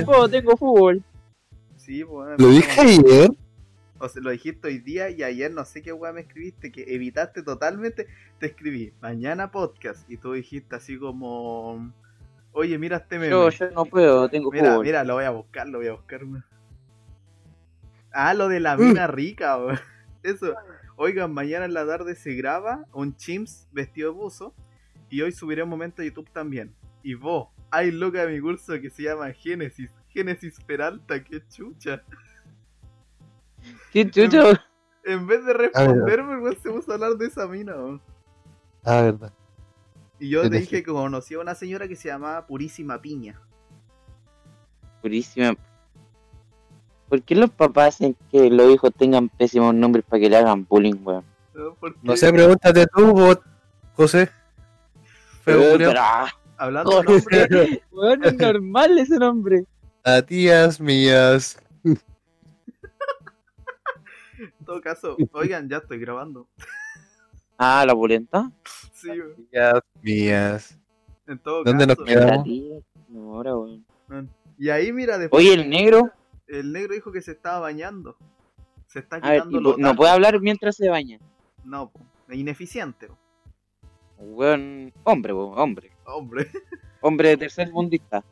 no puedo, tengo fútbol. Sí, pues. Lo dije ayer. O sea, lo dijiste hoy día y ayer no sé qué weá me escribiste, que evitaste totalmente. Te escribí, mañana podcast. Y tú dijiste así como. Oye, mira este meme. Yo, yo no puedo, tengo Mira, fútbol. mira, lo voy a buscar, lo voy a buscar. Ah, lo de la mina rica, weón. Eso. Oigan, mañana en la tarde se graba un Chimps vestido de buzo. Y hoy subiré un momento a YouTube también. Y vos, hay loca de mi curso que se llama Génesis. Génesis Peralta, qué chucha. ¿Qué chucho? En vez de responderme, weón, se puso a hablar de esa mina, weón. Ah, verdad. Y yo te dije que conocí a una señora que se llamaba Purísima Piña. Purísima. ¿Por qué los papás hacen que los hijos tengan pésimos nombres para que le hagan bullying, weón? ¿no? Sé, pregúntate tú, vos, José. Feo, Eh, pero, ah, Hablando de nombres, weón, es normal ese nombre. A tías mías. en todo caso, oigan, ya estoy grabando. Ah, la pulenta. Sí, weón. Tías mías. En todo ¿Dónde nos caso. quedamos? La tía, no, ahora, weón. Y ahí, mira, después Oye, el negro. el negro dijo que se estaba bañando. Se está ver, quitando los no puede hablar mientras se baña. No, po, es ineficiente, po. Weón, hombre, weón, hombre. Hombre. Hombre de tercer mundista.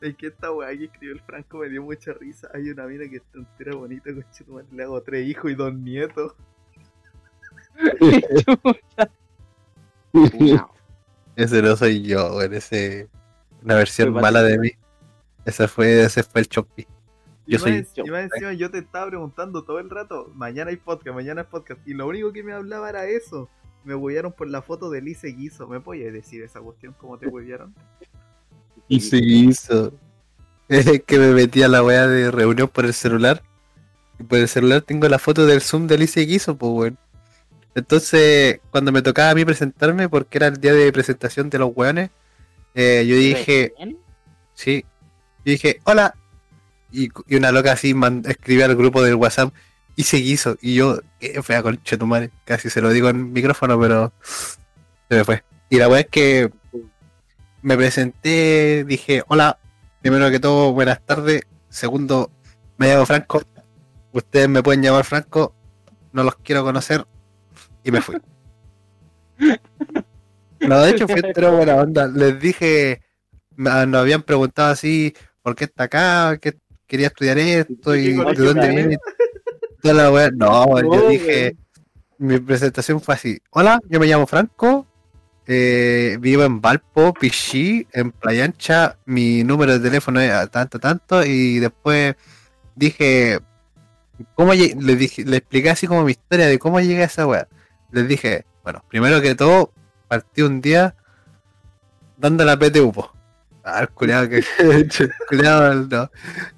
Es que esta weá que escribió el Franco me dio mucha risa. Hay una mina que está entera bonita, con le hago tres hijos y dos nietos. Ese no soy yo, güey. Ese. Una versión Fue mala de mí. Ese fue, ese fue el Chopi. Y Yo más soy. en- y más encima yo te estaba preguntando todo el rato, mañana hay podcast, mañana hay podcast. Y lo único que me hablaba era eso. Me huellaron por la foto de Lice Guiso. ¿Me podías decir esa cuestión? ¿Cómo te huellaron? Se hizo. Es que me metí a la weá de reunión por el celular. Y por el celular tengo la foto del Zoom de Alicia Guiso, pues weón. Entonces, cuando me tocaba a mí presentarme, porque era el día de presentación de los weones, eh, yo dije, sí, yo dije, hola. Y, y una loca así man- escribió al grupo del WhatsApp y se guiso. Y yo, qué fea concha tu madre. Casi se lo digo en micrófono, pero se me fue. Y la weá es que me presenté, dije, hola, primero que todo, buenas tardes. Segundo, me llamo Franco. Ustedes me pueden llamar Franco. No los quiero conocer. Y me fui. No, de hecho fue entero buena onda. Les dije, me- nos habían preguntado así, ¿por qué está acá? ¿Qué quería estudiar esto? ¿Y ¿Y qué de dónde viene? Toda la wea. No, yo dije, mi presentación fue así. Hola, yo me llamo Franco. eh, vivo en Valpo, Pichí, en Playa Ancha. Mi número de teléfono es tanto, tanto. Y después dije, ¿cómo le, dije, le expliqué así como mi historia de cómo llegué a esa wea. Les dije, bueno, primero que todo, partí un día dando la PTU. Ah, el culiao que. culiao, no.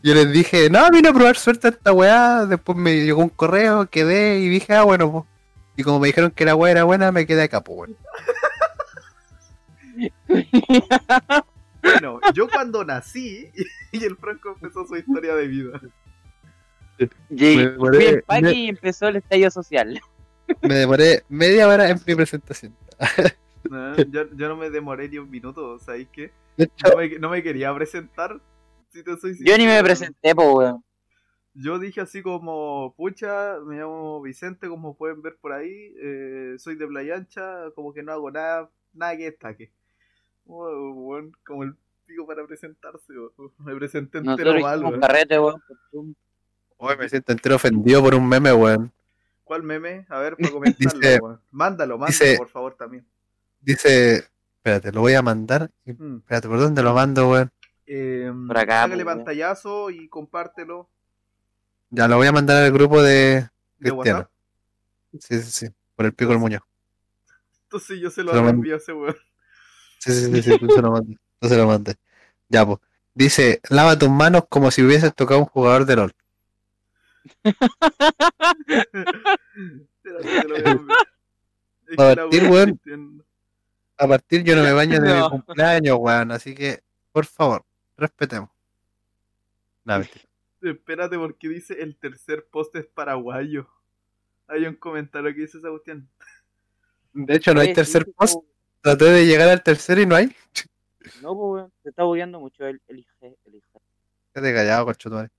Yo les dije, no, vine a probar suerte a esta weá. Después me llegó un correo, quedé y dije, ah, bueno, pues. Y como me dijeron que la weá era buena, me quedé acá, pues, weón. Bueno, yo cuando nací y el Franco empezó su historia de vida. En Paqui me- y empezó el estallido social. Me demoré media hora en mi presentación. No, yo, yo no me demoré ni un minuto, ¿sabéis qué? No me, no me quería presentar. Si te soy Yo ni me presenté, po, weón. Yo dije así como, pucha, me llamo Vicente, como pueden ver por ahí, eh, soy de Playa Ancha, como que no hago nada, nada que destaque. Wow, weón, como el pico para presentarse, weón. me presenté entero Nosotros mal, weón. carrete, weón. hoy me siento entero ofendido por un meme, weón. ¿Cuál meme? A ver, para comentarlo, Dice- weón. Mándalo, mándalo, dice- por favor, también. Dice, espérate, lo voy a mandar. Mm. Espérate, ¿por dónde lo mando, weón? Eh, Por acá, Hágale pues, weón. pantallazo y compártelo Ya lo voy a mandar al grupo de Cristiano. WhatsApp. Sí, sí, sí. Por el pico del muñoz. Entonces yo se lo Se lo envío a ese weón. Sí, sí, sí, sí, tú se lo mandas. Tú se lo mandas. Ya, pues. Dice, lava tus manos como si hubieses tocado a un jugador de LOL. Para que la partir, weón. A partir yo no me baño de mi cumpleaños, weón. Así que, por favor, respetemos. Nada. Espérate porque dice el tercer post es paraguayo. Hay un comentario que dice esa cuestión. De hecho, no hay Oye, tercer sí, post. po, Traté de llegar al tercero y no hay. No, pues, weón. Se está bugueando mucho el, el IG. El IG. Quédate callado, conchetumare.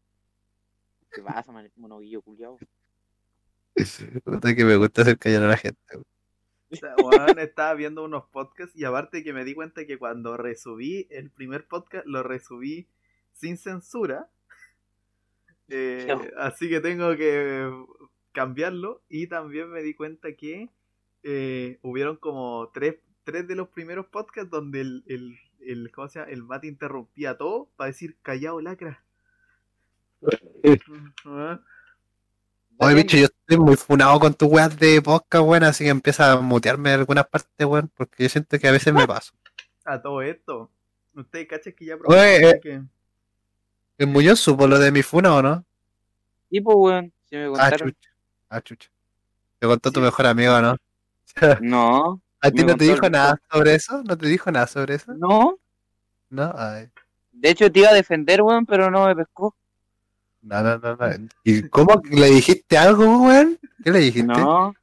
¿Qué pasa? Monoguillo culiao. Puta que me gusta hacer callar a la gente. weón. O sea, weón, estaba viendo unos podcasts y aparte que me di cuenta que cuando resubí el primer podcast, lo resubí sin censura. Eh, así que tengo que cambiarlo. Y también me di cuenta que eh, hubieron como tres, tres de los primeros podcasts donde el, el, el, ¿cómo se llama? el Mati interrumpía todo para decir callado lacra. Ah, Oye, bicho, yo estoy muy funado con tus weas de podcast, weón, así que empieza a mutearme en algunas partes, weón, porque yo siento que a veces me paso. A todo esto. Ustedes cachan que ya Oye, eh, que ¿El Muñoz supo lo de mi funa o no? Y pues, weón, si me Ah, contaron. chucha. Ah, chucha. Te contó tu mejor amigo, ¿no? No, ¿A ti no te dijo el- nada sobre eso? ¿No te dijo nada sobre eso? no. No, ay. De hecho, te iba a defender, weón, pero no me pescó. No, no, no, no. ¿Y cómo le dijiste algo, weón? ¿Qué le dijiste? No,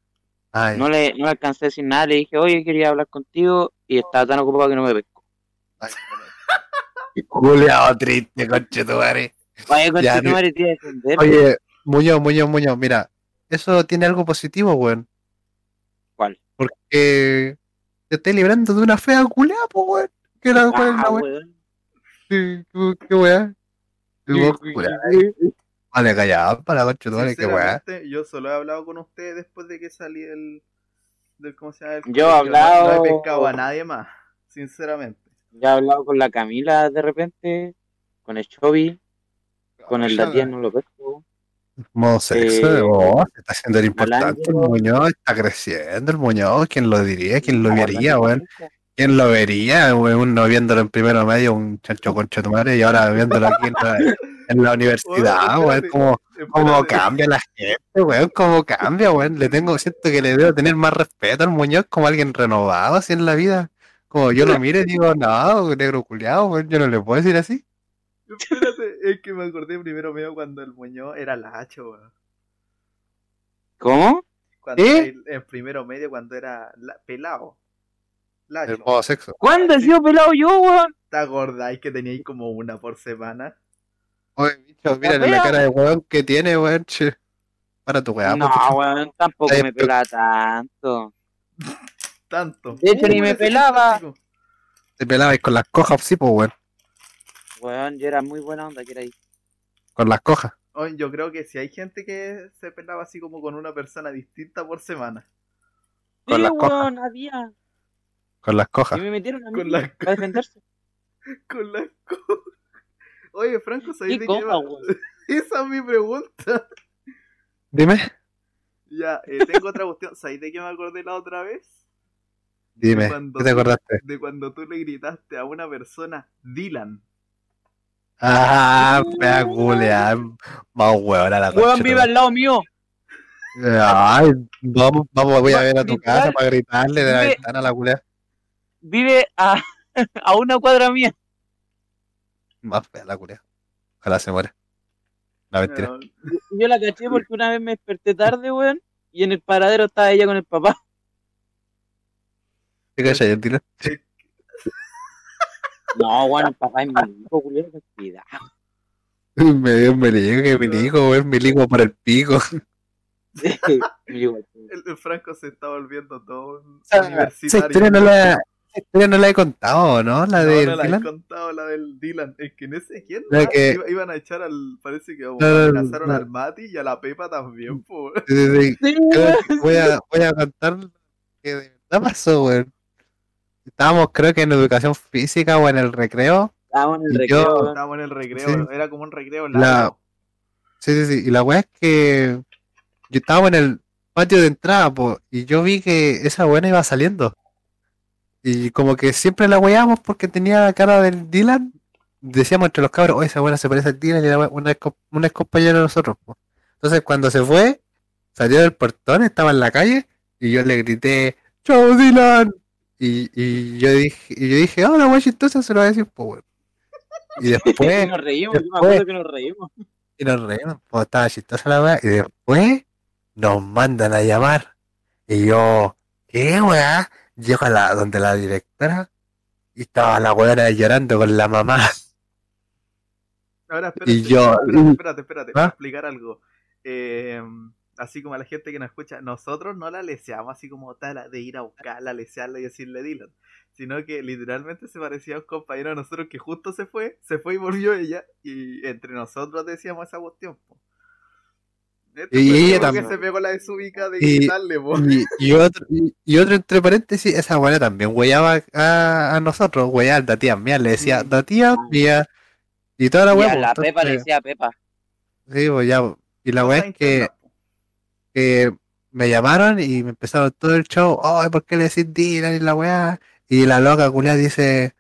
Ay, no le, no le alcancé a decir nada. Le dije, oye, quería hablar contigo. Y estaba tan ocupado que no me pescó. Qué culeado triste, conchetumare. Vaya, con Ya, tu madre te iba a defender. Oye, Muñoz, Muñoz, Muñoz, mira, eso tiene algo positivo, weón. ¿Cuál? Porque te estás librando de una fea culeada, pues, weón. ¿Qué era, cuál es Ah, la weón? weón. Sí, ¿Qué qué Vale, callado, para conchetumare, qué weá. Yo solo he hablado con ustedes después de que salí del, del ¿cómo se llama? El Yo he. No- hablado- No, he pescado a nadie más, sinceramente. Ya he hablado con la Camila de repente, con el Chovy, con el Datian no lo pesco. Modo sexo, Eh, oh, se está haciendo el importante. El. Muñoz está creciendo, el Muñoz. ¿Quién lo diría? ¿Quién lo vería, weón? ¿Quién lo vería? weón? Uno viéndolo en primero medio, un chancho concha tu madre, y ahora viéndolo aquí en la, en la universidad, weón. ¿Cómo, cómo cambia la gente, weón? ¿Cómo cambia, weón? Le tengo, siento que le debo tener más respeto al Muñoz como alguien renovado así en la vida. Como yo lo miro y digo, no, negro culiado, weón, yo no le puedo decir así. Espérate, es que me acordé primero medio cuando el Muñoz era lacho, weón. ¿Cómo? Cuando ¿Eh? el, el primero medio cuando era la- pelado. El modo sexo. ¿Cuándo he sido pelado yo, weón? ¿Te acordáis que teníais como una por semana? Oye, bicho, mira la cara de weón que tiene, weón. che. Para tu weá, No, pues, weón, tampoco Ay, me pero- pelaba tanto. Tanto. De hecho, ni Uh, me pelaba. Te pelabas con las cojas, sí, pues, weón. Weón, yo era muy buena onda que era ahí. Con las cojas. Oye, yo creo que si hay gente que se pelaba así como con una persona distinta por semana. Con Sí, las cojas. weón, había. Con las Y cojas. me metieron a mí Con las para defenderse. Con las co- Oye, Franco, ¿sabes ¿Qué de qué coja, va? weón? Esa es mi pregunta. Dime. Ya, eh, tengo otra cuestión. ¿Sabes de qué me acordé la otra vez? Dime. Cuando ¿Qué te acordaste? De cuando tú le gritaste a una persona, Dylan. Ah, fea culia. Más weón a la Weón, concha, vive al lado mío. Ay, vamos, vamos, voy a ver a tu casa para gritarle de la vive- ventana a la culia. Vive a, a una cuadra mía. Más fea la culia. Ojalá se muera. La mentira. No, Yo la caché porque una vez me desperté tarde, weón. Y en el paradero estaba ella con el papá. ¿Qué cachai, el tiro? No, weón, el papá es mi hijo, culero, ten cuidado. Me dio un melico, que milico, weón, milico por el pico. El, el Franco se está volviendo todo un universitario. historia no la, esa historia no la he contado, ¿no? La No, de no la he contado, la del Dylan. Es que en ese, ¿quién? La más? que- Iba- iban a echar al, parece que No, no, amenazaron no. al Mati y a la Pepa también, po. Sí, sí, sí. Voy a, voy a contar que de verdad pasó, weón. Estábamos, creo que en educación física o en el recreo. Estábamos en el recreo, yo-. Estábamos en el recreo, Sí. era como un recreo La- largo. Sí, sí, sí. Y la weá es que yo estaba en el patio de entrada, po, y yo vi que esa buena iba saliendo. Y como que siempre la weábamos porque tenía la cara del Dylan. Decíamos entre los cabros, oye, esa buena se parece al Dylan y wea- una, co- una compañera de nosotros. po. Entonces cuando se fue, salió del portón, estaba en la calle, y yo le grité, ¡Chao, Dylan! Y, y yo dije, y yo dije, oh, la wea chistosa se lo va a decir, pues. Y Y después, nos reímos, yo me después- acuerdo que nos reímos. y nos reímos, pues estaba chistosa la weá, y después nos mandan a llamar. Y yo, ¿qué weá? Llego a la, donde la directora y estaba la weona llorando con la mamá. Ahora, espérate, Y yo- espérate, espérate, espérate, ¿Ah? explicar algo. Eh, así como a la gente que nos escucha, nosotros no la leseamos así como tal de ir a buscarla, lesearla y decirle Dylan. Sino que literalmente se parecía a un compañero de nosotros que justo se fue, se fue y volvió ella, y entre nosotros decíamos esa cuestión. po. Este Y ella también. se pegó la desubica de Y- otro, y, y otro entre paréntesis, esa buena también weyaba a, a nosotros, weyaba a la tía mía, le decía, Mm. la tía mía, y toda la Y wea. a pues, la Pepa le entonces- decía Pepa. Sí, pues ya, pues. y la Cosas es que, me llamaron y me empezaron todo el show, ay, ¿por qué le decís Dylan y la weá? Y la loca culia dice,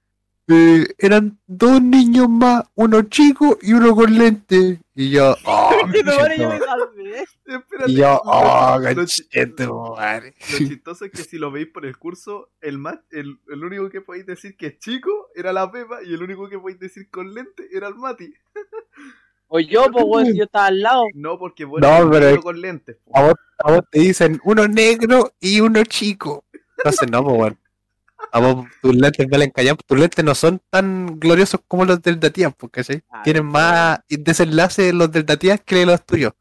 "Eh, eran dos niños más, uno chico y uno con lente. Y yo, oh, Yo me conchetumare. salvé. Espérate, y yo, lo- oh, lo chi- conchetumare". Lo chistoso es que si lo veis por el curso, el, ma- el, el único que podéis decir que es chico era la Pepa y el único que podéis decir con lente era el Mati. O yo, pues, weón, si yo estaba al lado. No, porque vos No, pero con lentes. A vos, a vos te dicen uno negro y uno chico. Entonces no, pues bueno. A vos tus lentes valen callar, tus lentes no son tan gloriosos como los del Datías, porque ¿sí? Ah, tienen más desenlace los del Datías que los tuyos.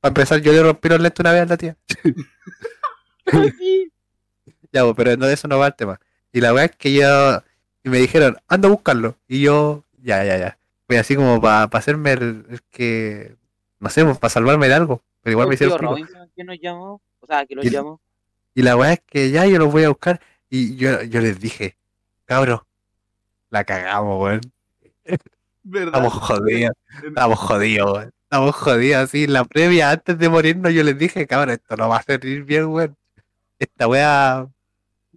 Para empezar, yo le rompí los lentes una vez al Datías. Sí. Ya, pues, pero no de eso no va el tema. Y la verdad es que yo. Y me dijeron, anda a buscarlo. Y yo, ya, ya, ya. Fui así como para hacerme el, el que. No sé, para salvarme de algo. Pero igual me hicieron. Robinson que nos llamó. O sea, que los Y- llamó. Y la weá es que ya yo los voy a buscar. Y yo, yo les dije, cabros, la cagamos, weón. Estamos jodidos, estamos jodidos, weón. Estamos jodidos, así. La previa, antes de morirnos, yo les dije, cabrón, esto no va a salir bien, weón. Esta weá.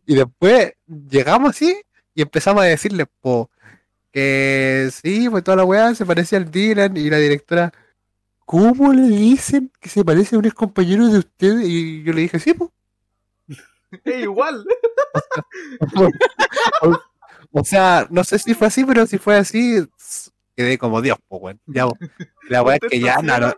Y después llegamos así y empezamos a decirles, po, que sí, pues toda la weá se parecía al Dylan y la directora. ¿Cómo le dicen que se parece a un ex compañero de ustedes? Y yo le dije, sí, pues. Es igual. o, sea, no sé si fue así, pero si fue así, quedé como Dios, pues, weón. Ya, la weá es que ya no, no-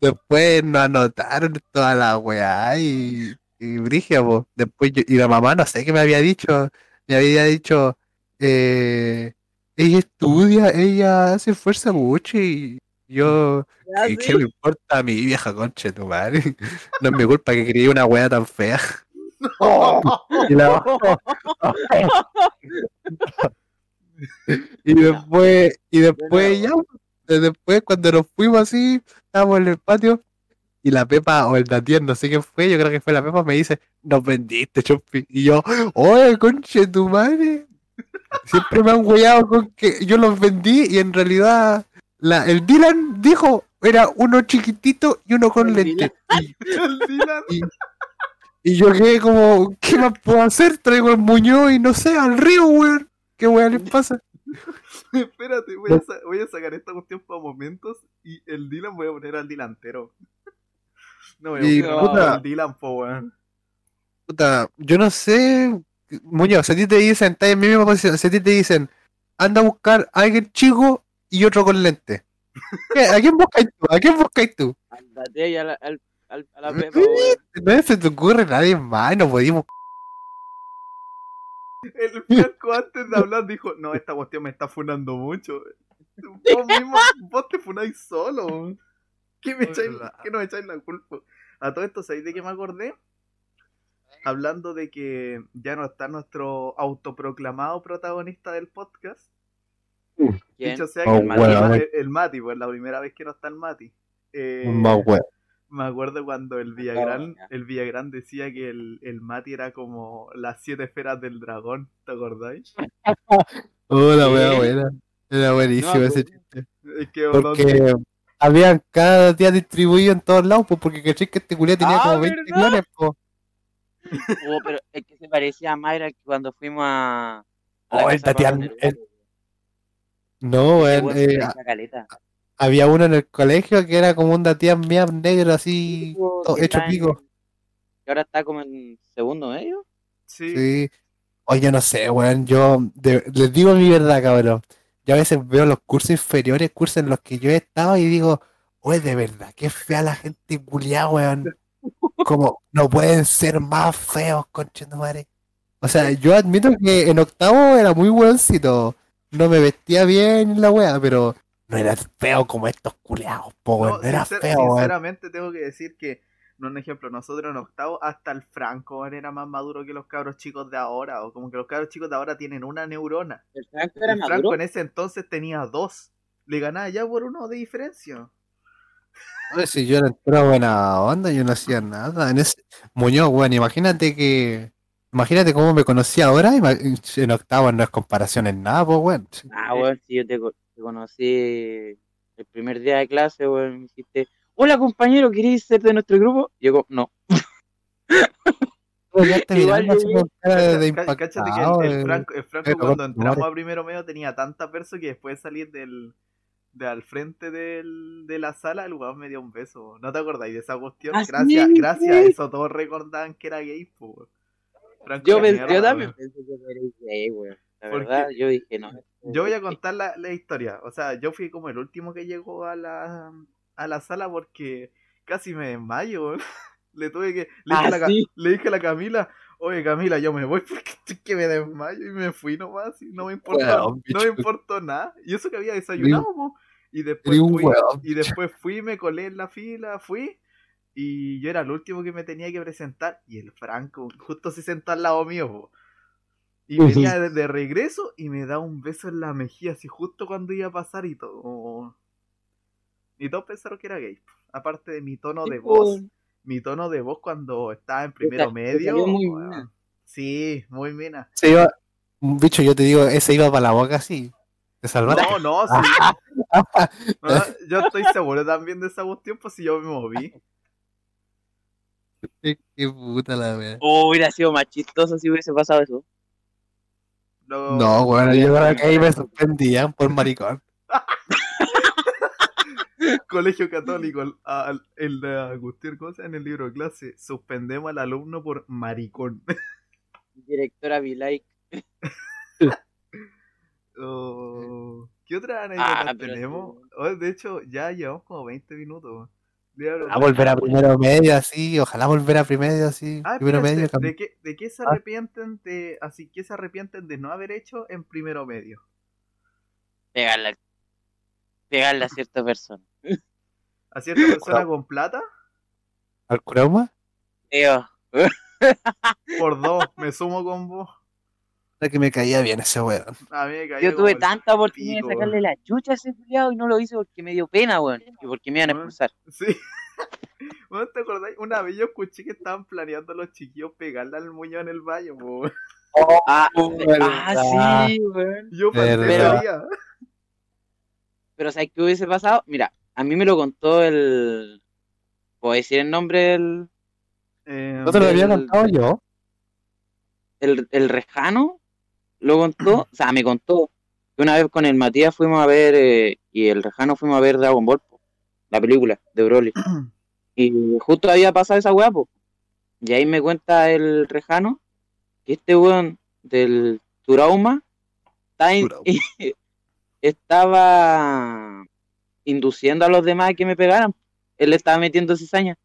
después nos anotaron toda la weá y, y Brigia, po. Después yo- y la mamá, no sé qué me había dicho, me había dicho, eh, ella estudia, ella se esfuerza mucho y yo, Ya, ¿y sí. qué me importa a mi vieja concha tu madre? No es mi culpa que quería una weá tan fea. Y la- y después, y después ya, después cuando nos fuimos así, estábamos en el patio, y la Pepa o el Datier, no sé quién fue, yo creo que fue la Pepa, me dice, nos vendiste, Chompi. Y yo, oye, conche tu madre. Siempre me han hueado con que yo los vendí y en realidad la, el Dylan dijo era uno chiquitito y uno con El lente. Y, y yo quedé como, ¿qué más puedo hacer? Traigo el muñoz y no sé, al río, weón. ¿Qué weón les pasa? Espérate, voy a, sa- voy a sacar esta cuestión para momentos y el Dylan voy a poner al delantero. No voy a Y, poner puta, al Dylan, po, weón. Puta, yo no sé, Muñoz, si a ti te dicen, estás en mi misma posición, si a ti te dicen, anda a buscar a alguien chico y otro con lente. ¿A quién buscáis tú? ¿A quién buscáis tú? Ándate ahí a la, al, al- a la Pepa. No se te ocurre nadie más, no podíamos. El flaco antes de hablar dijo, no, esta cuestión me está funando mucho. Vos mismo, vos te funáis solo. ¿Qué, me echáis, ¿Qué nos echáis la culpa? A todo esto, ¿sabéis de qué me acordé? Hablando de que ya no está nuestro autoproclamado protagonista del podcast. Dicho sea Oh, que el, Mati, weón. el, el Mati, pues la primera vez que no está el Mati. Eh, weón. me acuerdo cuando el Villagrán, el Villagrán decía que el, el Mati era como las siete esferas del dragón, ¿te acordáis? Oh, la buena. Era buenísimo No, ese pues, chiste. Es que Porque habían cada día distribuido en todos lados, pues porque caché que este culiao tenía Ah, como 20 ¿verdad? clones, pues. Oh, pero es que se parecía a Mayra cuando fuimos a. Oh, el Pablo el- No, weón. eh, había uno en el colegio que era como un Datian Miam negro así, hecho pico. Que ahora está como en segundo medio. sí, Sí. Oye, no sé, weón. Yo de- les digo mi verdad, cabrón. Yo a veces veo los cursos inferiores, cursos en los que yo he estado y digo, oye, de verdad, qué fea la gente culiada, weón. Como no pueden ser más feos, conchetumare. O sea, yo admito que en octavo era muy buencito, no me vestía bien en la wea, pero no era feo como estos culeados, po, weón. No, No, era sincer- feo, weón. sinceramente tengo que decir que, no un ejemplo, nosotros en octavo, hasta el Franco era más maduro que los cabros chicos de ahora, o como que los cabros chicos de ahora tienen una neurona. El Franco era El Franco maduro. en ese entonces tenía dos. Le ganaba ya por uno de diferencia. Oye, si yo era entera buena onda, yo no hacía nada. En ese Muñoz, weón, imagínate que. Imagínate cómo me conocí ahora. En octavo no es comparación en nada, pues, weón. Ah, weón, si yo te, co- te conocí el primer día de clase, weón, me dijiste, hola compañero, ¿queréis ser de nuestro grupo? Y yo, no. Igual de Cáchate que el, el. Franco, el Franco pero cuando entramos a primero medio tenía tanta perso que después de salir del, de al frente del, de la sala, el weón me dio un beso. ¿No te acordáis de esa cuestión? Ah, gracias, gracias a eso todos recordaban que era gay, po, weón. Franco Yo, pensé, mierda, yo también pensé que. La Porque verdad, yo dije, no. Yo voy a contar la, la historia. O sea, yo fui como el último que llegó a la, a la sala porque casi me desmayo. Le tuve que. Le dije, Ah, la, le dije a la Camila, oye Camila, yo me voy porque estoy que me desmayo y me fui nomás y no me importó, no me importó nada. Y eso que había desayunado. Y después fui, y después fui, me colé en la fila, fui. Y yo era el último que me tenía que presentar. Y el Franco justo se sentó al lado mío, po. Y venía de, de regreso y me da un beso en la mejilla, así justo cuando iba a pasar y todo. Y todos pensaron que era gay. Aparte de mi tono de voz, mi tono de voz cuando estaba en primero te medio. muy mina. Sí, muy mina. Se iba, bicho, yo te digo, ese iba para la boca así. Te salvaste. No, no, sí. No, yo estoy seguro también de esa cuestión, pues si yo me moví. Qué, puta la wea. Oh, hubiera sido más chistoso si hubiese pasado eso. No, bueno, yo creo que ahí me suspendían por maricón. Colegio Católico, el, al- el de Agustín Cosa en el libro de clase, suspendemos al alumno por maricón. Directora Vilay. Oh, ¿Qué otra anécdota Ah, tenemos? Oh, de hecho, ya llevamos como 20 minutos. Haber A otra- volver a primero medio así, ojalá volver a primero así. Ah, primero medio. cam- ¿de qué, de qué se Ah. arrepienten de así qué se arrepienten de no haber hecho en primero medio? Pegarle, pegarle a cierta persona. ¿A cierta persona con plata? ¿Al croma? Tío, Por dos, me sumo con vos. Era que me caía bien ese weón. A mí me caía yo tuve tanta oportunidad pico, de sacarle la chucha a ese culiado y no lo hice porque me dio pena, weón. Y porque me iban a Weón. expulsar. Sí. ¿No te acordáis? Una vez yo escuché que estaban planeando los chiquillos pegarle al muñón en el baño, po. Ah, verdad. ah, sí, weón. Yo día. Pero ¿sabes qué hubiese pasado? Mira, a mí me lo contó el... ¿Puedo decir el nombre del... Eh, ¿No te lo había contado yo? el, el Rejano? Lo contó, o sea, me contó que una vez con el Matías fuimos a ver, eh, y el Rejano fuimos a ver Dragon Ball, po, la película de Broly. Y justo había pasado esa weá, po. Y ahí me cuenta el Rejano que este weón del Turauma está in- Turauma. estaba induciendo a los demás a que me pegaran. Él le estaba metiendo cizaña.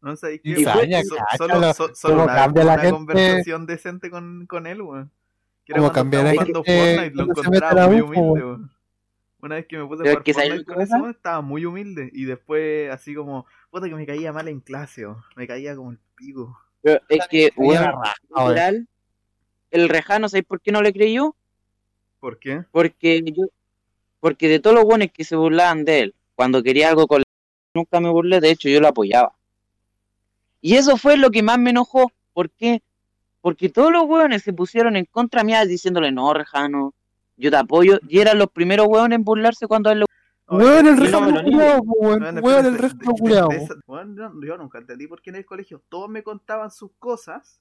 No sé, Y que so- solo, so- solo cómo una, cambia la una gente. conversación decente con, con él, weón. Que era Cómo cuando cambia la estábamos jugando gente Fortnite, lo a encontraba muy humilde, weón. Una vez que me puse a jugar es que ¿sabes Fortnite con estaba muy humilde. Y después, así como, puta que me caía mal en clase, weón. Me caía como el pico. Pero es que, weón, literal, el Rejano, ¿sabes por qué no le creyó? ¿Por qué? Porque yo, porque de todos los buenos que se burlaban de él, cuando quería algo con nunca me burlé, de hecho yo lo apoyaba. Y eso fue lo que más me enojó. ¿Por qué? Porque todos los hueones se pusieron en contra mía diciéndole, no, Rejano, yo te apoyo. Y eran los primeros hueones en burlarse cuando él lo... Weón, el y no resto me lo niego. culiao, Weón, el de- culiao. yo, yo nunca entendí por qué en el colegio todos me contaban sus cosas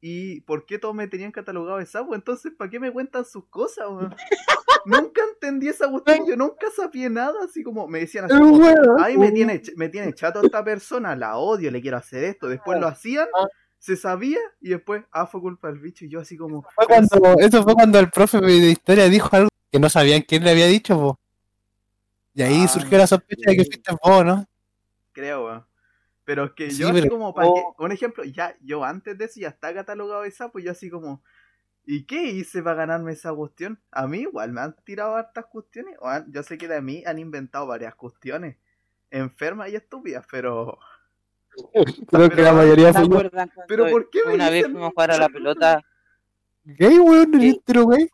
y por qué todos me tenían catalogado de sapo. Entonces, ¿para qué me cuentan sus cosas, weón? nunca entendí esa cuestión, yo nunca sabía nada, así como me decían así como, ay, me tiene, me tiene chato esta persona, la odio, le quiero hacer esto. Después lo hacían, Ah. Se sabía y después, ah, fue culpa del bicho y yo así como... Fue pero cuando, eso fue cuando el profe de historia dijo algo que no sabían quién le había dicho, po. Y ahí Ah, surgió la sospecha de que fuiste vos, ¿no? Creo, weón. Pero es que Sí, yo así pero- como, para oh. que, un ejemplo, ya, yo antes de eso ya está catalogado de sapo, yo así como, ¿Y qué hice para ganarme esa cuestión? A mí igual me han tirado hartas cuestiones. o han- yo sé que de mí han inventado varias cuestiones enfermas y estúpidas, pero... Creo que la mayoría ¿Se fue Pero ¿por qué me una vez fuimos a jugar a la pelota? Gay, weón, el intro, güey.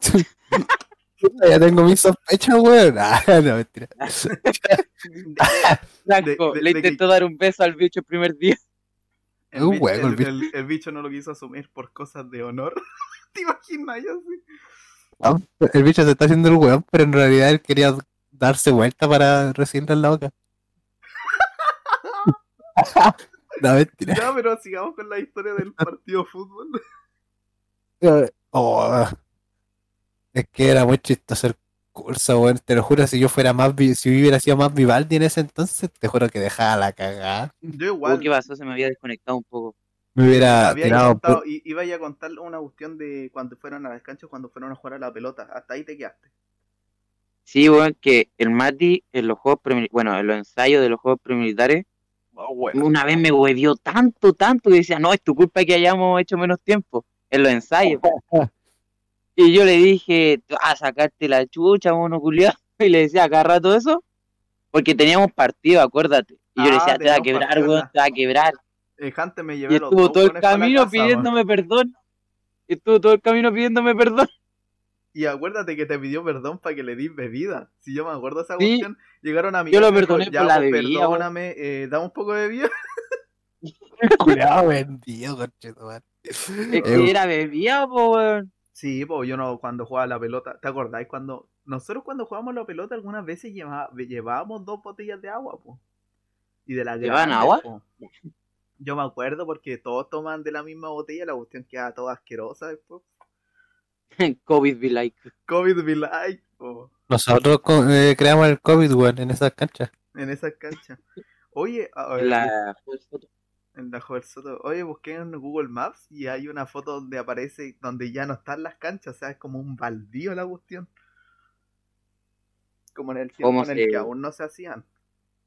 ya tengo mis sospechas, weón. Ah, no, mentira. Franco, de- le de que- intentó dar un beso al bicho el primer día. El, Un bicho, huevo, el el- bicho. el- el bicho no lo quiso asumir por cosas de honor. ¿Te imaginas yo así? Ah, El bicho se está haciendo el weón, pero en realidad él quería darse vuelta para recibirle en la boca. no, mentira. Ya, pero sigamos con la historia del partido de fútbol. Oh, es que era muy chistoso el curso, weón. Te lo juro, si yo fuera más, si hubiera sido más Vivaldi en ese entonces, te juro que dejaba la cagada. Yo Oh, igual. ¿Qué pasó? Se me había desconectado un poco. Me hubiera había tirado. contado, i- iba a contar una cuestión de cuando fueron a las canchas, cuando fueron a jugar a la pelota. Hasta ahí te quedaste. Sí, weón, que el Mati en los juegos bueno, en los ensayos de los juegos premilitares, una vez me huevió tanto, tanto que decía, no, es tu culpa que hayamos hecho menos tiempo en los ensayos. y yo le dije, "Tú vas a sacarte la chucha, mono culiado. Y le decía cada rato eso, porque teníamos partido, acuérdate. Y yo le Ah, decía, te va a quebrar, weón, te va a quebrar. El Jante me Y llevé los estuvo dos todo el camino casa, pidiéndome perdón. Estuvo todo el camino pidiéndome perdón. Y acuérdate que te pidió perdón para que le di bebida. Si yo me acuerdo de esa Sí. cuestión, llegaron a mi Yo lo dijo, perdoné "Ya, por la pues, bebida, Perdóname, eh, dame un poco de bebida. Cuidado, vendido, conchetumare. Es Eh, que era bebida, po, weón. Sí, pues yo no, cuando jugaba la pelota, ¿te acordáis cuando nosotros cuando jugábamos la pelota algunas veces llevábamos dos botellas de agua, pues? Y de la ¿Llevaban grande, agua? po. Yo me acuerdo porque todos toman de la misma botella, la cuestión queda toda asquerosa después. COVID be like. COVID be like, po, Nosotros eh, creamos el COVID, weón, en esas canchas. en esas canchas. Oye, a ver, En la foto. en la Joel Soto. Oye, busqué en Google Maps y hay una foto donde aparece, donde ya no están las canchas, o sea, es como un baldío la cuestión. Como en el tiempo ¿Cómo en el se- que aún no se hacían.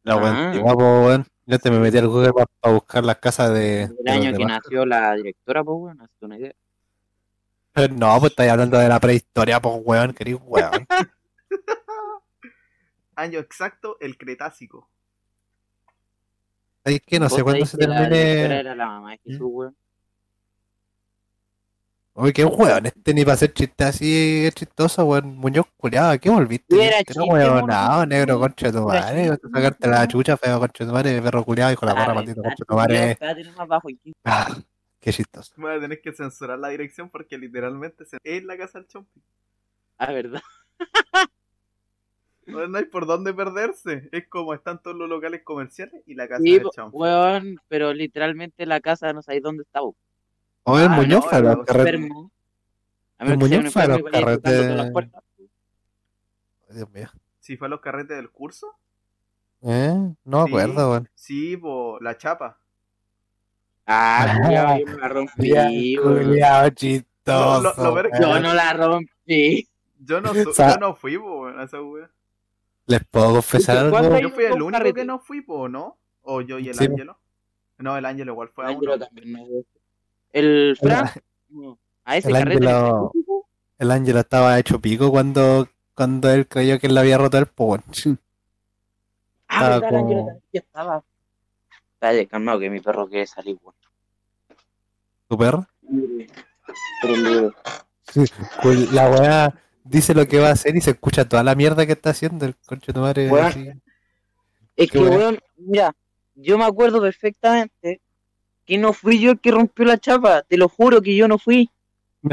La Ah. weón, antigua, po, weón. Yo te me metí al Google para buscar las casas de. El año que demás. nació la directora, pues, weón, hazte una idea. No, pues estáis hablando de la prehistoria, pues weón, querido weón. Año exacto, el Cretácico. Es que no sé ¿Vos cuándo se que La termine. era la mamá de Jesús, weón. Oye, qué weón, este ni para hacer chiste así es chistoso, weón. Muñoz culiado, ¿qué volviste? Era Este chiste, weón, no, negro, concha de tu madre. Vas a sacarte la chucha, feo, concha de tu madre, perro culiado, y con la barra, maldito, concha de tu madre. Qué chistoso. Voy a tener que censurar la dirección porque literalmente es la casa del Chompi. Ah, verdad. No, no hay por dónde perderse. Es como están todos los locales comerciales y la casa Sí, del Chompi. weón, pero literalmente la casa no sabéis dónde está, weón. Oye, el Ah, Muñoz no, fue a Muñoz. Dios mío. Si fue a los carretes del curso. ¿Eh? No me Sí. acuerdo, weón. Sí, po, la chapa. Ah, culiao, yo me la rompí. Culiado chistoso. Lo- lo- lo ver- Yo no la rompí. Yo no, su- Sa- yo no fui, po, a esa wea. Les puedo confesar ¿Cuándo algo. Yo fui el único carrete. que no fui, po, ¿no? O yo y el Sí. Ángelo. No, el Ángelo igual fue a Ángelo uno. también, no. El no, a ese el carrete Ángelo- El Ángelo estaba hecho pico cuando, cuando él creyó que él le había roto el po. Ah, Estaba verdad, el Ángelo también ya estaba. Dale, calmado que mi perro quiere salir, weón. ¿Tu perro? Libre. Pues la weá dice lo que va a hacer y se escucha toda la mierda que está haciendo el conche de tu madre. Así. Es Qué que, weón, mira, yo me acuerdo perfectamente que no fui yo el que rompió la chapa. Te lo juro que yo no fui.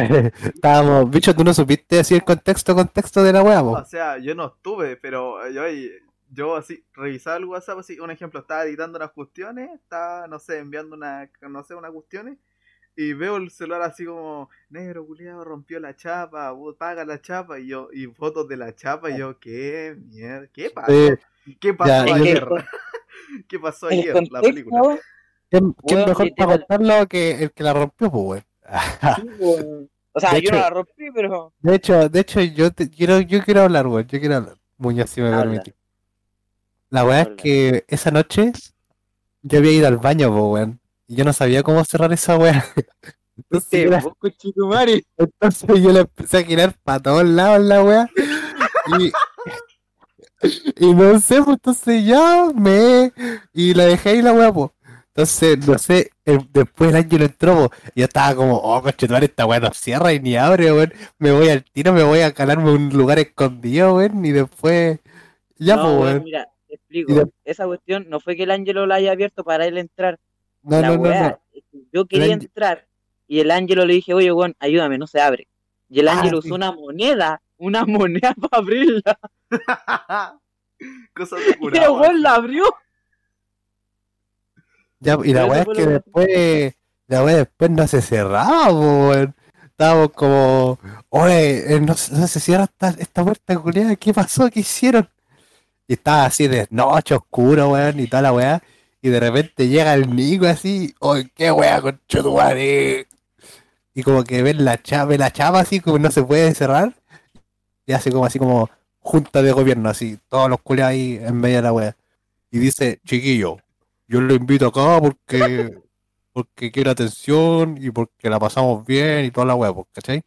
Estábamos, bicho, tú no supiste así el contexto, contexto de la weá? O sea, yo no estuve, pero yo, yo así, revisaba el WhatsApp, así, un ejemplo, estaba editando unas cuestiones, estaba, no sé, enviando una, no sé, unas cuestiones, y veo el celular así como, negro, culiado, rompió la chapa, vos paga la chapa, y yo, y fotos de la chapa, y yo, qué mierda, qué pasó, Eh, qué pasó ya, ayer, el, qué pasó ayer, la película. contexto, ¿Quién, mejor para contarlo que el que la rompió, pues, sí, o sea, De yo no la rompí, pero De hecho, de hecho, yo te- quiero, yo quiero hablar, weón. Yo quiero hablar. Muñoz, si me Habla. permite. La weá es que esa noche yo había ido al baño, po, weón. Y yo no sabía cómo cerrar esa weá. Entonces, la- conchetumare. entonces yo le empecé a girar para todos lados la weá. Y, y no sé, pues entonces ya me. Y la dejé ahí la weá, pues. Entonces, no sé, el- después el ángel entró, po, y yo estaba como, oh, conchetumare, esta weá no cierra y ni abre, weón. Me voy al tiro, me voy a calarme a un lugar escondido, weón, y después. Ya, no, pues, weón, weón. mira, te explico. De- Esa cuestión no fue que el ángelo la haya abierto para él entrar. No, la no, no, weá no. es que yo quería entrar y el ángelo le dije, oye, weón, ayúdame, no se abre. Y el Ah, ángelo sí. usó una moneda, una moneda para abrirla. Y el curado. weón la abrió. Ya, y la Pero weá es que después, la weá después no se cerraba, weón. Estábamos como, oye, eh, no, se- no se cierra esta, esta puerta culiada, ¿qué pasó? ¿Qué hicieron? Y estaba así de noche oscuro, weón, y toda la weá. Y de repente llega el Nico así, oye, qué weá, con Y como que ven la chapa, ve la chapa así, como no se puede cerrar. Y hace como así como junta de gobierno, así, todos los culiados ahí en medio de la weá. Y dice, chiquillo, yo lo invito acá porque porque quiero atención y porque la pasamos bien y toda la hueá, pues, ¿cachai?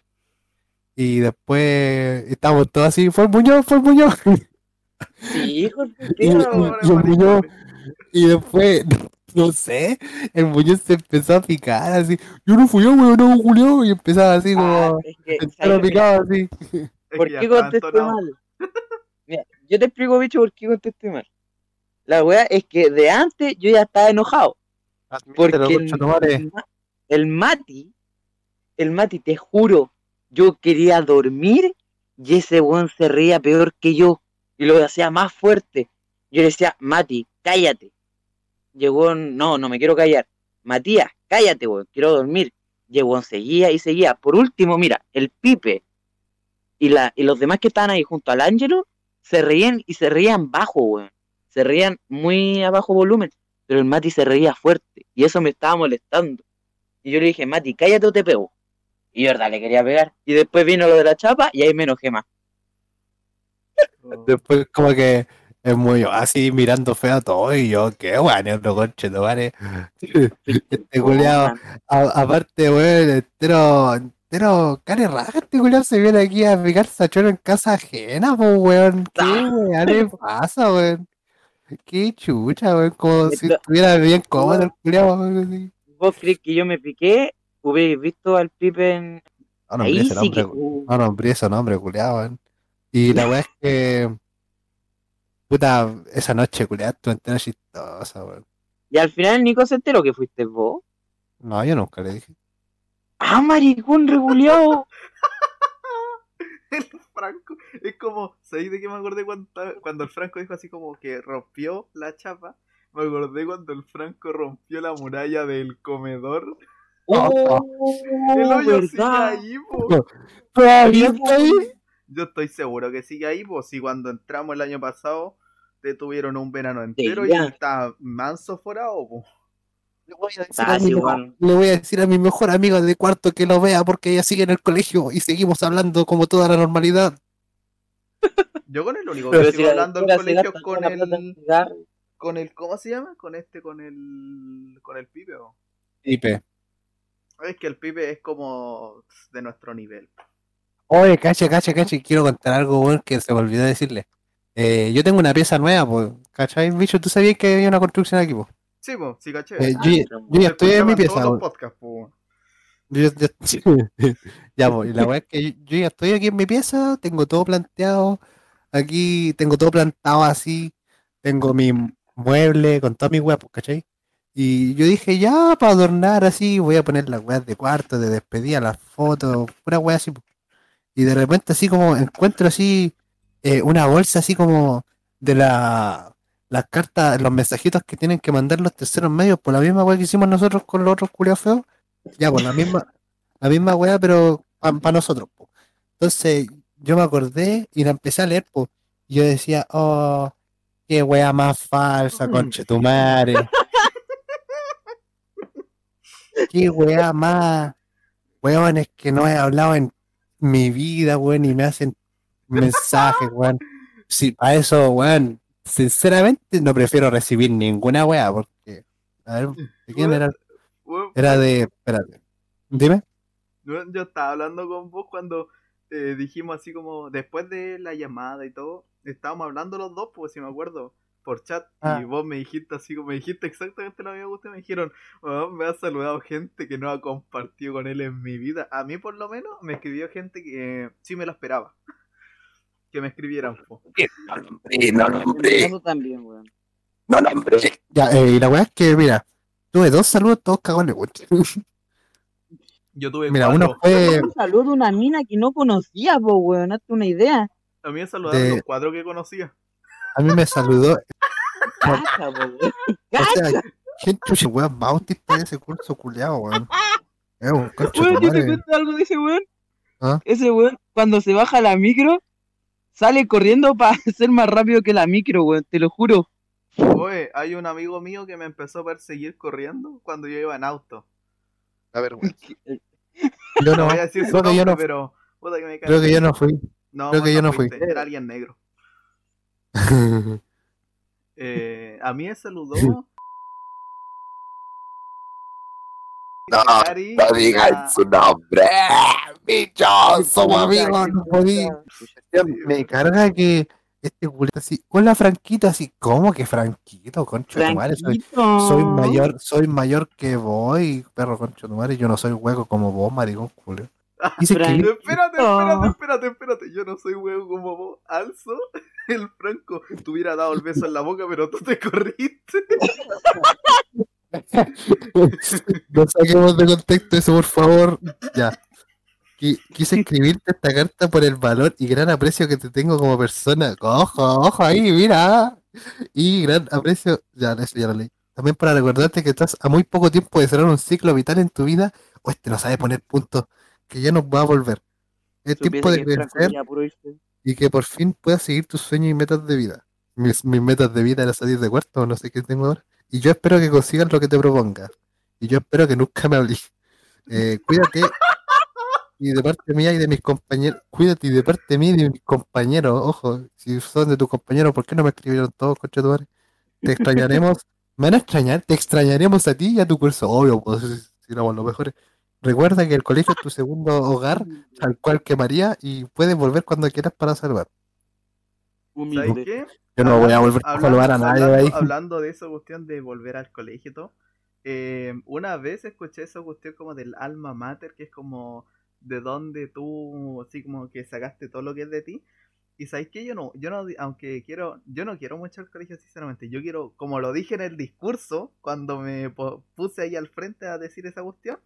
Y después estamos todos así, fue el Muñoz, fue el Muñoz. Sí, hijo de Y, después, no sé, el Muñoz se empezó a picar así, yo no fui yo, weón, no, Julio, y empezaba así Ah, como, es que, así. ¿Por qué contesté mal? Mira, yo te explico, bicho, por qué contesté mal. La weá es que de antes yo ya estaba enojado. Porque el, el Mati, el Mati, te juro, yo quería dormir y ese weón se reía peor que yo y lo hacía más fuerte. Yo le decía, Mati, cállate. Llegó, no, no me quiero callar. Matías, cállate, weón, quiero dormir. Weón seguía y seguía. Por último, mira, el Pipe y, la, y los demás que estaban ahí junto al Ángelo se reían y se reían bajo, weón. Se reían muy a bajo volumen pero el Mati se reía fuerte y eso me estaba molestando. Y yo le dije, Mati, cállate o te pego. Y verdad, le quería pegar. Y después vino lo de la chapa y ahí me enojé más. Después como que es muy así mirando feo a todo y yo, qué bueno, otro conche tu madre. Este culiao, A- aparte, weón, entero, entero, care raja, este culiao se viene aquí a picar sachero en casa ajena, pues, weón. ¿Qué weón le pasa, weón? Qué chucha, weón, como si estuviera bien cómodo el culiao, weón. ¿Vos crees que yo me piqué? Hubierais visto al Pipe en... No nombré ese nombre, no nombré ese nombre, culiao, weón. Y la weá es que, puta, esa noche, culiao, estuvo entera chistosa, weón. Y al final Nico se enteró que fuiste vos. No, yo nunca le dije. ¡Ah, maricón regulado! El Franco, es como, ¿sabéis de qué me acordé cuando, cuando el Franco dijo así como que rompió la chapa? Me acordé cuando el Franco rompió la muralla del comedor. ¡Oh! El hoyo sigue ahí, po. ¿Todavía está ahí? Yo estoy seguro que sigue ahí, pues si cuando entramos el año pasado te tuvieron un verano entero y ya. está manso forado, po. Le voy, a decir a Ah, mi sí, mejor- weón. le voy a decir a mi mejor amiga de cuarto que lo vea porque ella sigue en el colegio y seguimos hablando como toda la normalidad. Yo con el único Pero que si sigo la hablando del colegio con el, con el, ¿cómo se llama? Con este, con el, con el pibe, po. Pipe. Es que el pibe es como de nuestro nivel. Oye, cacha, cacha, cacha, quiero contar algo, weón, que se me olvidó decirle. Eh, yo tengo una pieza nueva, pues, ¿cachai? Bicho, ¿tú sabías que había una construcción aquí, pues? Sí, pues, sí, caché. Eh, Ah, yo, yo ya estoy en mi pieza, todos los weón. podcasts, po. Yo- yo- ya, pues, y la weá es que yo, yo ya estoy aquí en mi pieza, tengo todo planteado, aquí tengo todo plantado así, tengo mi mueble con todas mis weas, pues, ¿cachai? Y yo dije, ya, para adornar así, voy a poner las weas de cuarto, de despedida, las fotos, pura wea así. pues. Y de repente así como encuentro así eh, una bolsa así como de la las cartas, los mensajitos que tienen que mandar los terceros medios por la misma wea que hicimos nosotros con los otros culiados feos. Ya, por la misma, la misma weá, pero para nosotros. po. Entonces, yo me acordé y la empecé a leer, pues. Y yo decía, oh, qué weá más falsa, conche tu madre. Qué weá más. Weón, es que no he hablado en mi vida, weón, y me hacen mensajes, weón. Sí, a eso, weón, sinceramente no prefiero recibir ninguna weá, porque. A ver, ¿de quién era? Era de. Espérate. Dime. Yo estaba hablando con vos cuando eh, dijimos así como, después de la llamada y todo, estábamos hablando los dos, pues si me acuerdo, por chat, Ah. y vos me dijiste así como, me dijiste exactamente lo mismo que usted me dijeron, "Oh, me ha saludado gente que no ha compartido con él en mi vida. A mí por lo menos me escribió gente que eh, sí me lo esperaba. Que me escribieran. po. No, no, también, weón. No, no, hombre. Ya, eh, y la weá es que, mira, tuve dos saludos todos cagones, weón. Yo tuve Mira, cuatro. uno fue. Un saludo de una mina que no conocía, po, weón. Hazte una idea. A mí me saludaron de- los cuatro que conocía. A mí me saludó. Weón. O sea, gente, chucha, weón, bautista de ese curso culeado, weón. Es un concho de Weón, yo te cuento algo de ese weón. ¿Ah? Ese weón, cuando se baja la micro, sale corriendo para ser más rápido que la micro, weón. Te lo juro. Oye, hay un amigo mío que me empezó a perseguir corriendo cuando yo iba en auto. A ver, weón. Eh, Yo No no, voy a decir su creo que yo nombre, no, pero... Puta que me cae creo que yo bien. no fui. No, creo que yo no fui. Era alguien negro. Eh, a mí me saludó. No, Cari, No digan su nombre, bicho, somos amigos, no podí. Me carga que este culito así, hola Franquito, así, ¿cómo que Franquito, concho de tu madre? Soy, Franquito. soy mayor, soy mayor que vos, perro concho de tu madre, yo no soy hueco como vos, maricón culio. Dice que Frank- Espérate, espérate, espérate, espérate. Yo no soy huevo como vos. Alzo el Franco. Te hubiera dado el beso en la boca, pero tú te corriste. no saquemos de contexto eso, por favor. Ya. Qui- Quise escribirte esta carta por el valor y gran aprecio que te tengo como persona. Ojo, ojo ahí, mira. Y gran aprecio. Ya, eso ya lo leí. También para recordarte que estás a muy poco tiempo de cerrar un ciclo vital en tu vida. O este no sabe poner puntos. Que ya nos va a volver. Es tiempo de crecer y que por fin puedas seguir tus sueños y metas de vida. Mis, mis metas de vida era salir de cuarto, no sé qué tengo ahora. Y yo espero que consigas lo que te propongas. Y yo espero que nunca me hables. Eh, cuídate. Y de parte mía y de mis compañeros, cuídate y de parte mía y de mis compañeros, ojo, si son de tus compañeros, ¿por qué no me escribieron todos, coche tu? Te extrañaremos, me van a extrañar, te extrañaremos a ti y a tu curso, obvio, pues si si éramos los mejores. Recuerda que el colegio es tu segundo hogar, al cual quemaría y puedes volver cuando quieras para salvar. ¿Sabes Humilde. qué? Yo no voy a volver a salvar a nadie hablando, ahí. hablando de esa cuestión de volver al colegio y todo. eh, una vez escuché esa cuestión como del alma mater, que es como de donde tú, así como que sacaste todo lo que es de ti. Y sabéis que yo no, yo no, aunque quiero, yo no quiero mucho el colegio, sinceramente. Yo quiero, como lo dije en el discurso, cuando me puse ahí al frente a decir esa cuestión.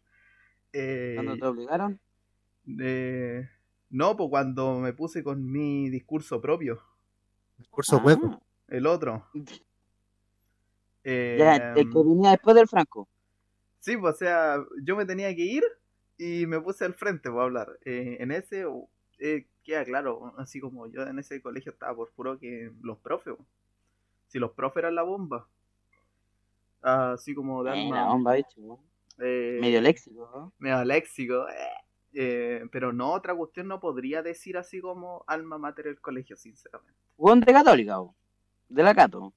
Eh, Cuando te obligaron. eh, no, pues cuando me puse con mi discurso propio, Curso Ah, hueco. el otro. Eh, Ya, el que venía después del Franco. Sí, pues, o sea, yo me tenía que ir y me puse al frente para hablar. Eh, en ese, eh, queda claro, así como yo en ese colegio estaba por puro que los profes, po. si los profes eran la bomba, así como de Eh, alma, la bomba, bicho, weón. Eh, Medio léxico, ¿no? medio léxico, eh, eh, pero no, otra cuestión no podría decir así como alma mater el colegio, sinceramente. Weón de católica, weón. De la Cato.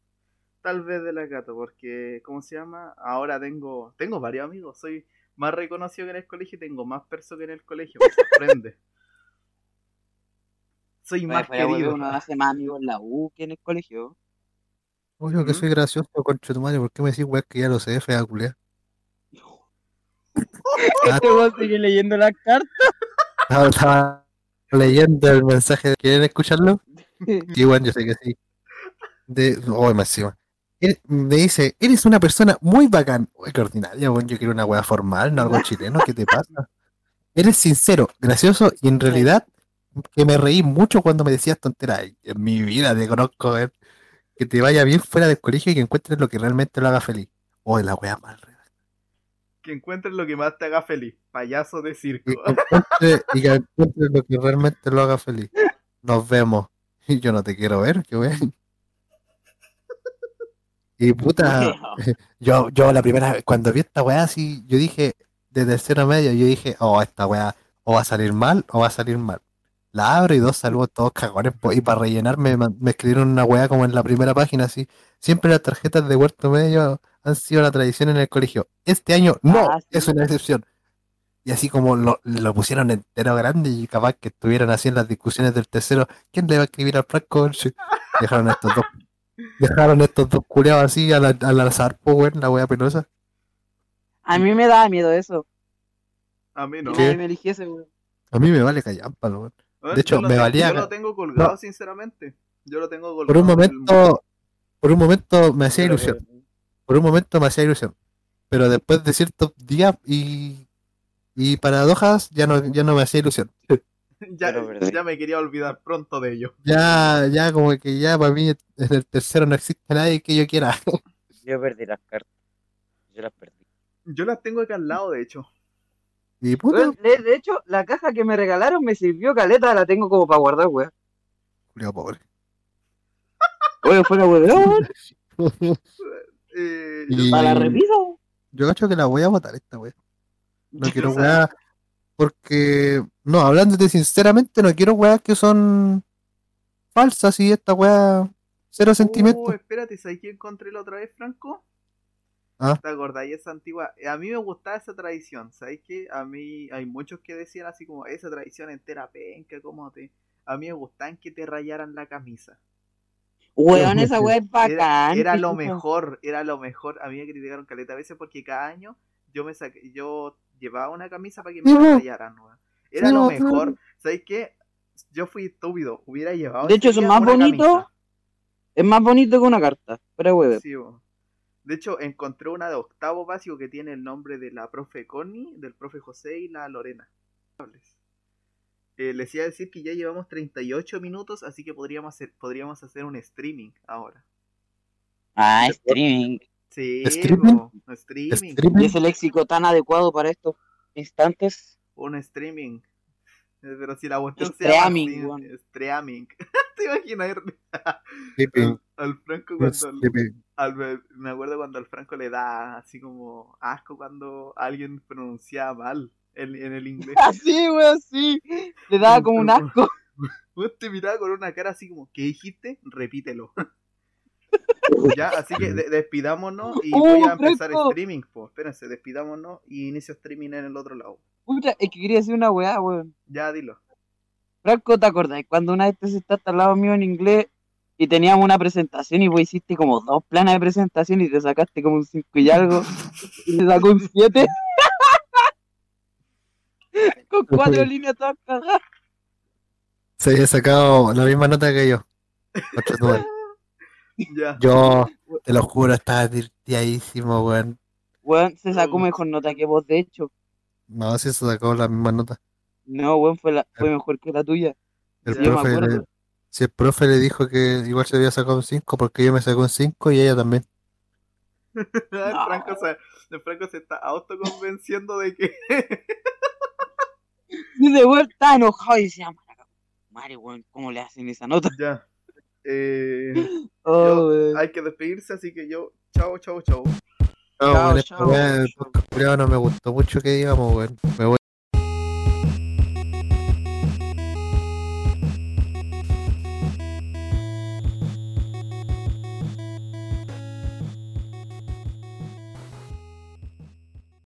Tal vez de la Cato, porque, ¿cómo se llama? Ahora tengo, tengo varios amigos, soy más reconocido que en el colegio y tengo más perso que en el colegio, me sorprende. Soy más querido. uno hace más amigos en la U que en el colegio. Obvio que Ujú. soy gracioso, concho tu madre, ¿por qué me decís, weón, que ya lo sé, fea culea? Este weón sigue leyendo las cartas. estaba, estaba leyendo el mensaje, ¿quieren escucharlo? Sí, bueno, yo sé que sí. De, oh, más. Él me dice, eres una persona muy bacán. Uy, qué ordinaria, weón, yo quiero una weá formal, no algo chileno, ¿qué te pasa? Eres sincero, gracioso y en realidad que me reí mucho cuando me decías tonteras. En mi vida te conozco. Que te vaya bien fuera del colegio y que encuentres lo que realmente lo haga feliz. Oh, la weá mal. Que encuentres lo que más te haga feliz, payaso de circo. Y que encuentres, y que encuentres lo que realmente lo haga feliz. Nos vemos. Y yo no te quiero ver, qué weón. Y puta, yo, yo la primera vez, cuando vi esta weá así, yo dije, de tercero medio, yo dije, oh, esta weá o va a salir mal o va a salir mal. La abro y dos saludos todos cagones. po, Y para rellenarme me, me escribieron una weá como en la primera página, así. Siempre las tarjetas de huerto medio han sido la tradición en el colegio. Este año no, Ah, sí. es una excepción. Y así como lo, lo pusieron entero grande y capaz que estuvieran así en las discusiones del tercero, ¿quién le va a escribir al Franco? Dejaron estos dos. Dejaron estos dos culeados así al, al azar, po, weón, la wea penosa. A mí me daba miedo eso. A mí no. Que me eligiese, weón. A mí me vale callampa, weón. De hecho, me tengo- valía- Yo lo tengo colgado, No. sinceramente. Yo lo tengo colgado. Por un momento, por un momento me hacía Pero, ilusión. Por un momento me hacía ilusión. Pero después de ciertos días y, y paradojas, ya no, ya no me hacía ilusión. ya, me quería olvidar pronto de ello. Ya, ya como que ya para mí en el tercero no existe nadie que yo quiera. Yo perdí las cartas. Yo las perdí. Yo las tengo acá al lado, de hecho. Y puta, de, de hecho, la caja que me regalaron me sirvió caleta, la tengo como para guardar, weón. culiao pobre. Oye, fuera weón. Eh, Y- Para la repisa. Yo cacho que la voy a botar esta wea. No quiero weas. Porque, no, hablándote sinceramente, no quiero weas que son falsas y esta wea cero Oh, sentimientos. espérate, ¿sabes qué encontré la otra vez, Franco? Ah. ¿Te acordáis esa antigua? Eh, A mí me gustaba esa tradición, ¿sabes qué? A mí hay muchos que decían así como, esa tradición entera penca, ¿cómo te...? A mí me gustaban que te rayaran la camisa. Weón, esa weá es bacán. era lo mejor, era lo mejor. A mí me criticaron caleta a veces porque cada año yo me saqué, yo llevaba una camisa para que me rayaran, weón. Era lo mejor. sí. ¿Sabes qué? Yo fui estúpido, hubiera llevado. De hecho, eso es más bonito. camisa. Es más bonito que una carta. Pero weón. Sí. De hecho, encontré una de octavo básico que tiene el nombre de la profe Connie, del profe José y la Lorena. Eh, les iba a decir que ya llevamos 38 minutos, así que podríamos hacer, podríamos hacer un streaming ahora. Ah, streaming. Sí, ¿Streaming? bo, streaming. Streaming. Y ese léxico tan adecuado para estos instantes. Un streaming. Eh, Pero si la cuestión Streaming, así, weón. streaming. ¿Te imaginas? Al, al Franco cuando... al- me acuerdo cuando al Franco le da así como asco cuando alguien pronunciaba mal en, en el inglés. Así, weón, sí. Le daba como un asco. Vos te miraba con una cara así como, ¿qué dijiste? Repítelo. ya, así que de- despidámonos y ¡Oh, voy a empezar Franco! streaming. Pues, espérense, despidámonos y inicio streaming en el otro lado. Puta, es que quería decir una weá, weón. Ya, dilo. Franco, ¿te acordás? Cuando una vez te sentaste al lado mío en inglés y teníamos una presentación y vos hiciste como dos planas de presentación y te sacaste como un 5 y algo y te sacó un 7? Con cuatro líneas todas cagadas. Se había sacado la misma nota que yo. Ya. Yo, te lo juro, estaba divertidísimo, weón. Weón, se sacó mejor nota que vos, de hecho. No, si se sacó la misma nota. No, weón, fue, la, fue mejor que la tuya. El Sí, me profe, le- si el profe le dijo que igual se había sacado un 5 porque yo me sacó un 5 y ella también. El, Franco se, el Franco se está autoconvenciendo de que. Dice, weón, estaba enojado y decía, "Maraca, madre, weón, ¿cómo le hacen esa nota? ya. Eh, Oh, yo- hay que despedirse, así que yo. Chao, chao, chao. No, Chao, esta chao. no me gustó mucho que digamos, weón. Me voy